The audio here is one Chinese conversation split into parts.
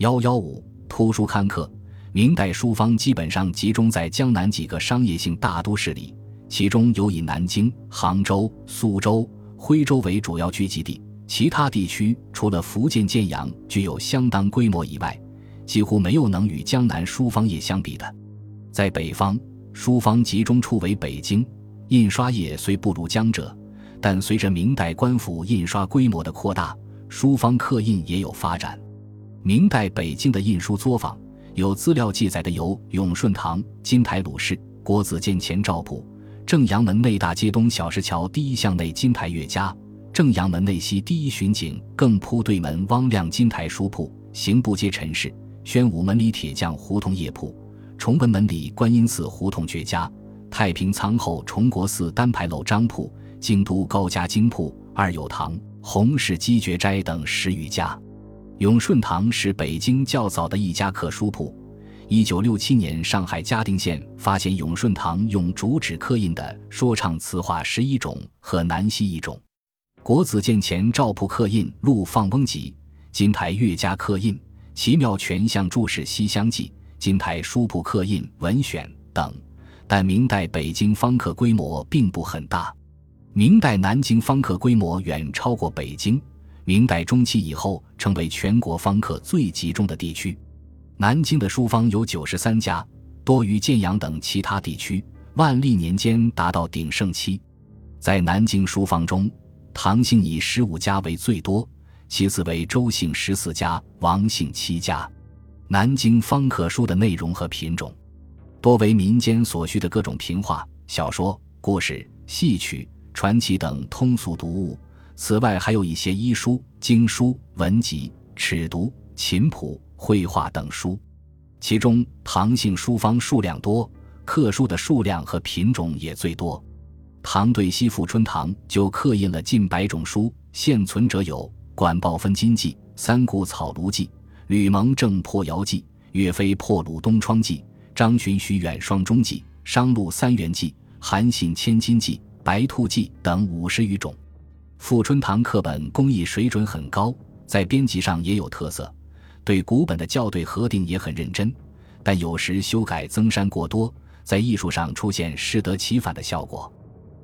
幺幺五图书刊刻，明代书坊基本上集中在江南几个商业性大都市里，其中尤以南京、杭州、苏州、徽州为主要聚集地，其他地区除了福建建阳具有相当规模以外，几乎没有能与江南书坊业相比的。在北方，书坊集中处为北京，印刷业虽不如江浙。但随着明代官府印刷规模的扩大，书坊刻印也有发展。明代北京的印书作坊，有资料记载的有永顺堂、金台鲁氏、国子监前赵铺、正阳门内大街东小石桥第一巷内金台乐家、正阳门内西第一巡警更铺对门汪亮金台书铺、刑部街陈氏、宣武门里铁匠胡同叶铺、崇文门里观音寺胡同绝家、太平仓后崇国寺单牌楼张铺。京都高家金铺、二友堂、洪氏积觉斋等十余家，永顺堂是北京较早的一家刻书铺。一九六七年，上海嘉定县发现永顺堂用竹纸刻印的说唱词话十一种和南溪一种。国子监前赵铺刻印《陆放翁集》，金台乐家刻印《奇妙全相注释西厢记》，金台书铺刻印《文选》等。但明代北京方刻规模并不很大。明代南京方刻规模远超过北京，明代中期以后成为全国方刻最集中的地区。南京的书坊有九十三家，多于建阳等其他地区。万历年间达到鼎盛期，在南京书坊中，唐姓以十五家为最多，其次为周姓十四家，王姓七家。南京方刻书的内容和品种，多为民间所需的各种评话、小说、故事、戏曲。传奇等通俗读物，此外还有一些医书、经书、文集、尺牍、琴谱、绘画等书。其中唐姓书坊数量多，刻书的数量和品种也最多。唐对西富春堂就刻印了近百种书，现存者有《管鲍分金记》《三顾草庐记》《吕蒙正破窑记》《岳飞破鲁东窗记》《张巡徐远双中记》《商路三元记》《韩信千金记》。白兔记等五十余种，富春堂课本工艺水准很高，在编辑上也有特色，对古本的校对核定也很认真，但有时修改增删过多，在艺术上出现适得其反的效果。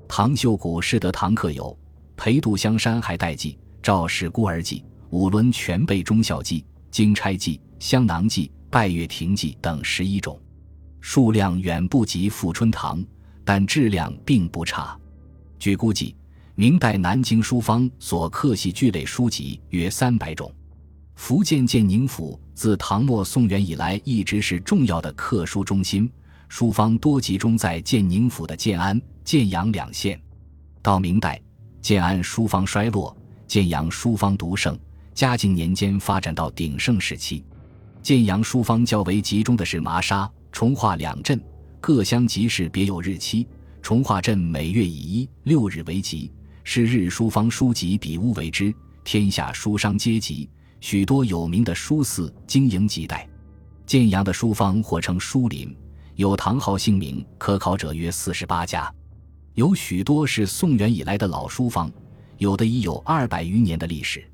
唐秀谷适得堂刻有《裴度香山还带记》《赵氏孤儿记》《五伦全备忠孝记》《经差记》《香囊记》《拜月亭记》等十一种，数量远不及富春堂，但质量并不差。据估计，明代南京书坊所刻系具类书籍约三百种。福建建宁府自唐末宋元以来一直是重要的刻书中心，书坊多集中在建宁府的建安、建阳两县。到明代，建安书坊衰落，建阳书坊独盛。嘉靖年间发展到鼎盛时期。建阳书坊较为集中的是麻沙、从化两镇，各乡集市别有日期。从化镇每月以一六日为吉，是日书坊书籍比屋为之。天下书商阶级许多有名的书肆经营几代。建阳的书坊或称书林，有唐号姓名可考者约四十八家，有许多是宋元以来的老书坊，有的已有二百余年的历史。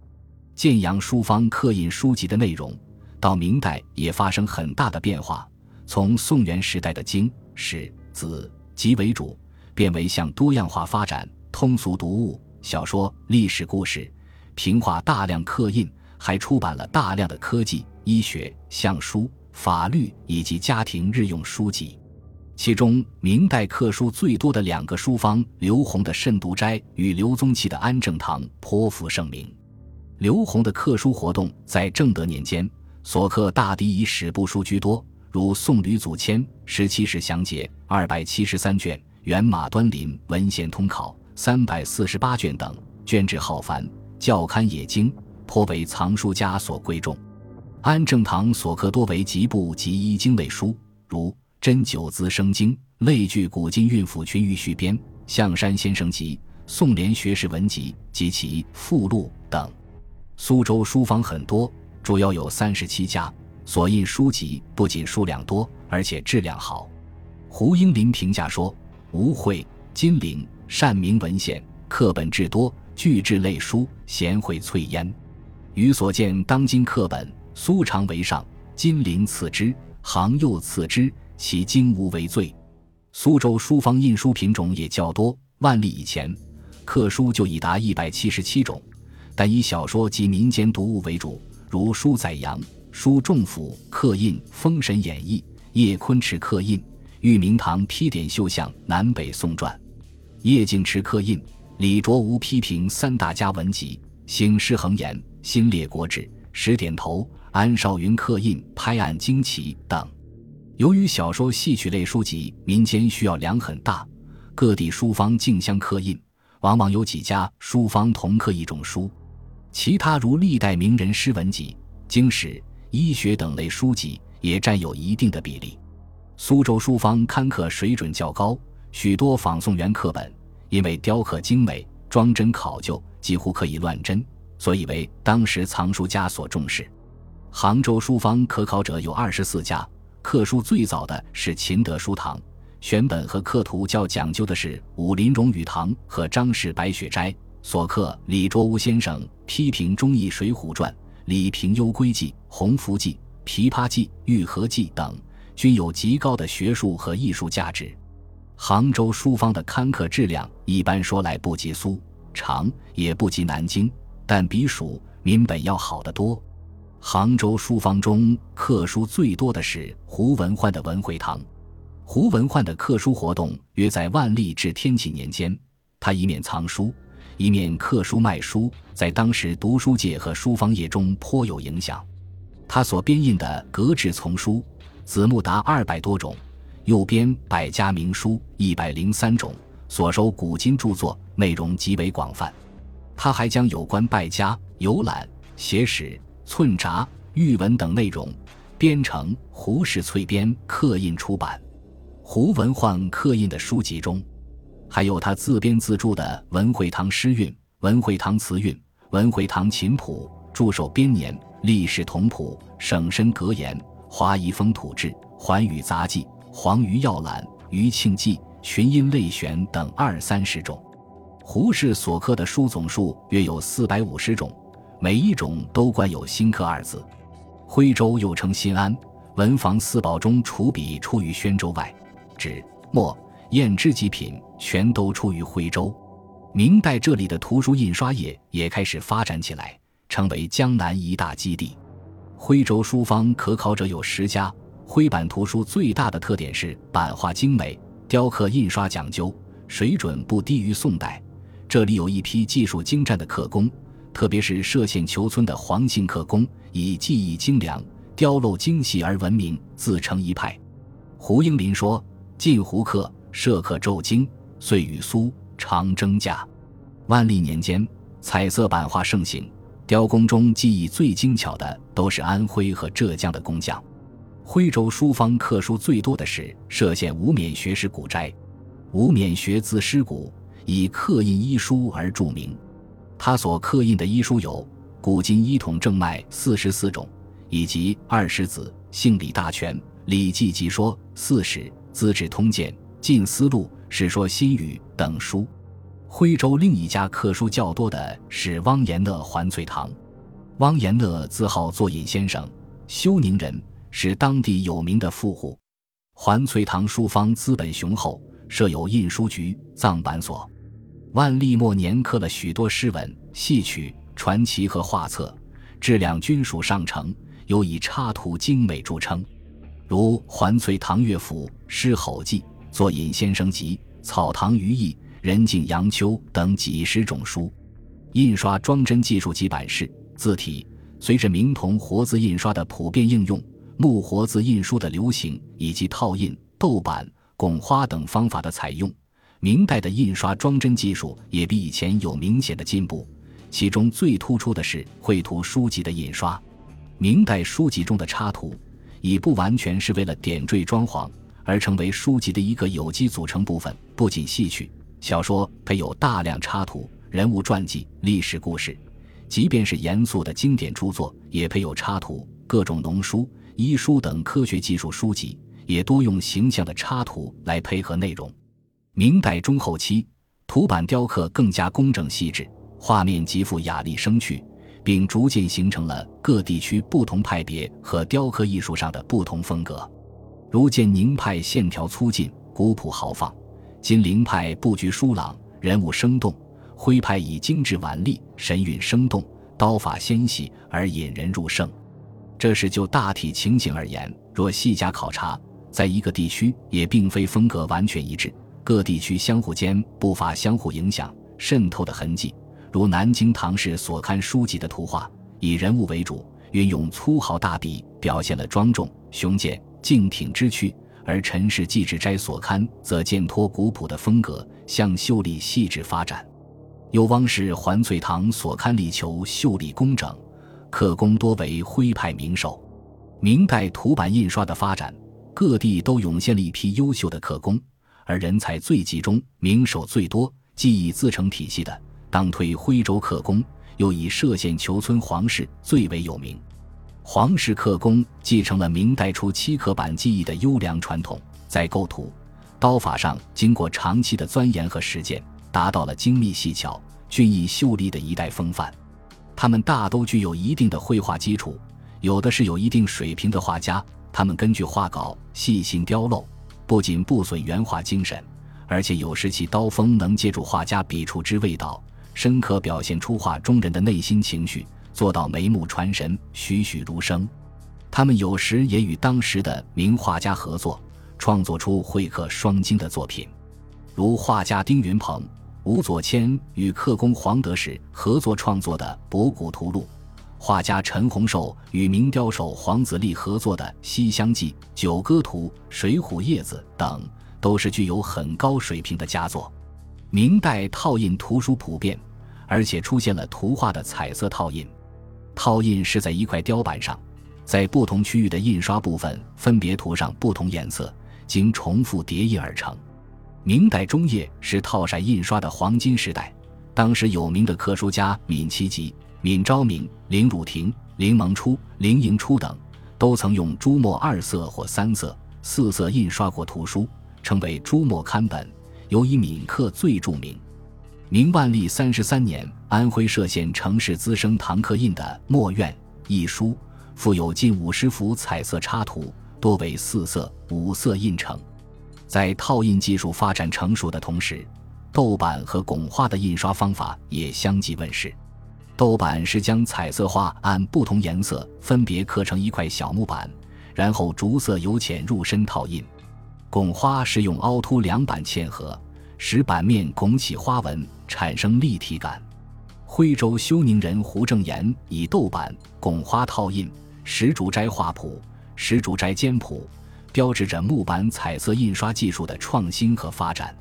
建阳书坊刻印书籍的内容，到明代也发生很大的变化，从宋元时代的经史子集为主。变为向多样化发展，通俗读物、小说、历史故事、评话大量刻印，还出版了大量的科技、医学、相书、法律以及家庭日用书籍。其中，明代刻书最多的两个书坊——刘洪的慎独斋与刘宗器的安正堂，颇负盛名。刘洪的刻书活动在正德年间，所刻大抵以史部书居多，如《宋吕祖谦十七史详解》二百七十三卷。元马端林文献通考三百四十八卷等，卷帙浩繁，校刊也精，颇为藏书家所贵重。安正堂所刻多为集部及医经类书，如《真九字生经》《类聚古今韵府群玉续编》《象山先生集》《宋濂学士文集》及其附录等。苏州书坊很多，主要有三十七家，所印书籍不仅数量多，而且质量好。胡应麟评价说。吴会、金陵善明文献，课本至多，巨制类书，贤惠翠烟。余所见当今课本，苏常为上，金陵次之，杭右次之，其经无为最。苏州书方印书品种也较多，万历以前，刻书就已达一百七十七种，但以小说及民间读物为主，如书载阳、书仲甫刻印《封神演义》，叶昆池刻印《玉明堂批点绣像南北宋传》，叶敬池刻印。李卓吾批评三大家文集，兴师恒言、新列国志、十点头，安少云刻印《拍案惊奇》等。由于小说、戏曲类书籍民间需要量很大，各地书坊竞相刻印，往往有几家书坊同刻一种书。其他如历代名人诗文集、经史、医学等类书籍也占有一定的比例。苏州书坊刊刻水准较高，许多仿宋元刻本。因为雕刻精美、装帧考究，几乎可以乱真，所以为当时藏书家所重视。杭州书坊可考者有二十四家，刻书最早的是秦德书堂，选本和刻图较讲究的是武林荣宇堂和张氏白雪斋所刻李卓吾先生批评忠义水浒传、李平幽归记、洪福记、琵琶记、玉和记等，均有极高的学术和艺术价值。杭州书坊的刊刻质量，一般说来不及苏常，也不及南京，但比蜀民本要好得多。杭州书坊中刻书最多的是胡文焕的文会堂。胡文焕的刻书活动约在万历至天启年间，他一面藏书，一面刻书卖书，在当时读书界和书坊业中颇有影响。他所编印的格致丛书子目达二百多种。右编百家名书一百零三种，所收古今著作内容极为广泛。他还将有关败家、游览、写史、寸札、玉文等内容编成胡氏粹编刻印出版。胡文焕刻印的书籍中，还有他自编自著的《文会堂诗韵》《文会堂词韵》《文会堂琴谱》著手编年、历史同谱、省身格言、华夷风土志、寰宇杂记。黄鱼药览、余庆记、群音类选等二三十种，胡氏所刻的书总数约有四百五十种，每一种都冠有“新刻”二字。徽州又称新安，文房四宝中除笔出于宣州外，纸、墨、砚之极品全都出于徽州。明代这里的图书印刷业也开始发展起来，成为江南一大基地。徽州书坊可考者有十家。徽版图书最大的特点是版画精美，雕刻印刷讲究，水准不低于宋代。这里有一批技术精湛的刻工，特别是歙县求村的黄姓刻工，以技艺精良、雕镂精细而闻名，自成一派。胡应麟说：“晋胡刻、歙刻骤精，遂与苏常争价。万历年间，彩色版画盛行，雕工中技艺最精巧的都是安徽和浙江的工匠。”徽州书坊刻书最多的是歙县吴冕学士古斋。吴冕学字师古，以刻印医书而著名。他所刻印的医书有《古今医统正脉》四十四种，以及《二十子》《姓理大全》《礼记集说》四史《资治通鉴》《晋思录》《史说新语》等书。徽州另一家刻书较多的是汪延乐环翠堂。汪延乐字号作隐先生，休宁人。是当地有名的富户，环翠堂书坊资本雄厚，设有印书局、藏版所。万历末年刻了许多诗文、戏曲、传奇和画册，质量均属上乘，尤以插图精美著称，如《环翠堂乐府》《诗吼记》《作隐先生集》《草堂余意》《人境杨秋》等几十种书。印刷装帧技术及版式、字体，随着明铜活字印刷的普遍应用。木活字印书的流行，以及套印、斗版、拱花等方法的采用，明代的印刷装帧技术也比以前有明显的进步。其中最突出的是绘图书籍的印刷。明代书籍中的插图，已不完全是为了点缀装潢，而成为书籍的一个有机组成部分。不仅戏曲、小说配有大量插图、人物传记、历史故事，即便是严肃的经典著作，也配有插图。各种农书。医书等科学技术书籍也多用形象的插图来配合内容。明代中后期，图版雕刻更加工整细致，画面极富雅丽生趣，并逐渐形成了各地区不同派别和雕刻艺术上的不同风格。如建宁派线条粗劲、古朴豪放；金陵派布局疏朗、人物生动；徽派以精致婉丽、神韵生动，刀法纤细而引人入胜。这是就大体情形而言。若细加考察，在一个地区也并非风格完全一致，各地区相互间不乏相互影响、渗透的痕迹。如南京唐氏所刊书籍的图画，以人物为主，运用粗豪大笔，表现了庄重、雄健、敬挺之趣；而陈氏纪志斋所刊则渐脱古朴的风格，向秀丽细致发展。又汪氏环翠堂所刊力求秀丽工整，刻工多为徽派名手。明代图版印刷的发展，各地都涌现了一批优秀的刻工，而人才最集中、名手最多、技艺自成体系的。当推徽州刻工，又以歙县虬村黄氏最为有名。黄氏刻工继承了明代初期刻板技艺的优良传统，在构图、刀法上经过长期的钻研和实践，达到了精密细巧、俊逸秀丽的一代风范。他们大都具有一定的绘画基础，有的是有一定水平的画家。他们根据画稿细心雕镂，不仅不损原画精神，而且有时其刀锋能借助画家笔触之味道。深刻表现出画中人的内心情绪，做到眉目传神、栩栩如生。他们有时也与当时的名画家合作，创作出会刻双金的作品，如画家丁云鹏、吴佐谦与刻工黄德史合作创作的《博古图录》，画家陈洪寿与名雕手黄子立合作的《西厢记》《九歌图》《水浒叶子》等，都是具有很高水平的佳作。明代套印图书普遍，而且出现了图画的彩色套印。套印是在一块雕板上，在不同区域的印刷部分分别涂上不同颜色，经重复叠印而成。明代中叶是套色印刷的黄金时代，当时有名的刻书家闵其吉、闵昭明、林汝廷、林蒙初、林迎初等，都曾用朱墨二色或三色、四色印刷过图书，称为朱墨刊本。尤以闽刻最著名。明万历三十三年，安徽歙县城市滋生唐刻印的《墨院》一书，附有近五十幅彩色插图，多为四色、五色印成。在套印技术发展成熟的同时，豆版和拱画的印刷方法也相继问世。豆版是将彩色画按不同颜色分别刻成一块小木板，然后逐色由浅入深套印。拱花是用凹凸两板嵌合，使板面拱起花纹，产生立体感。徽州休宁人胡正言以豆板、拱花套印石竹斋画谱、石竹斋简谱，标志着木板彩色印刷技术的创新和发展。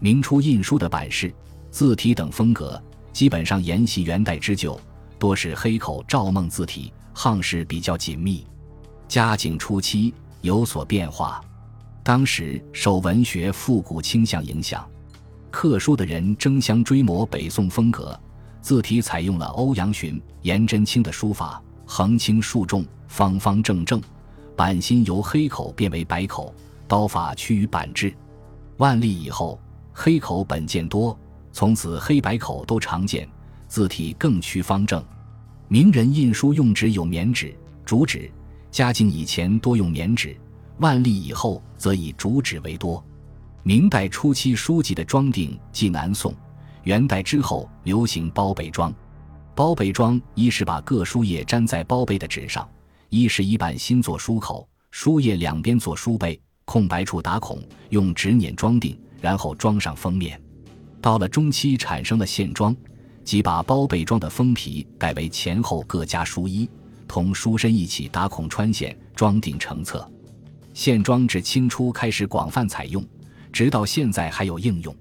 明初印书的版式、字体等风格基本上沿袭元代之旧，多是黑口赵孟字体，行式比较紧密。嘉靖初期有所变化。当时受文学复古倾向影响，刻书的人争相追摹北宋风格，字体采用了欧阳询、颜真卿的书法，横轻竖重，方方正正，版心由黑口变为白口，刀法趋于板质。万历以后，黑口本见多，从此黑白口都常见，字体更趋方正。名人印书用纸有棉纸、竹纸，嘉靖以前多用棉纸。万历以后，则以竹纸为多。明代初期书籍的装订既南宋，元代之后流行包背装。包背装一是把各书页粘在包背的纸上，一是以板心做书口，书页两边做书背，空白处打孔，用纸捻装订，然后装上封面。到了中期，产生了线装，即把包背装的封皮改为前后各加书衣，同书身一起打孔穿线，装订成册。线装至清初开始广泛采用，直到现在还有应用。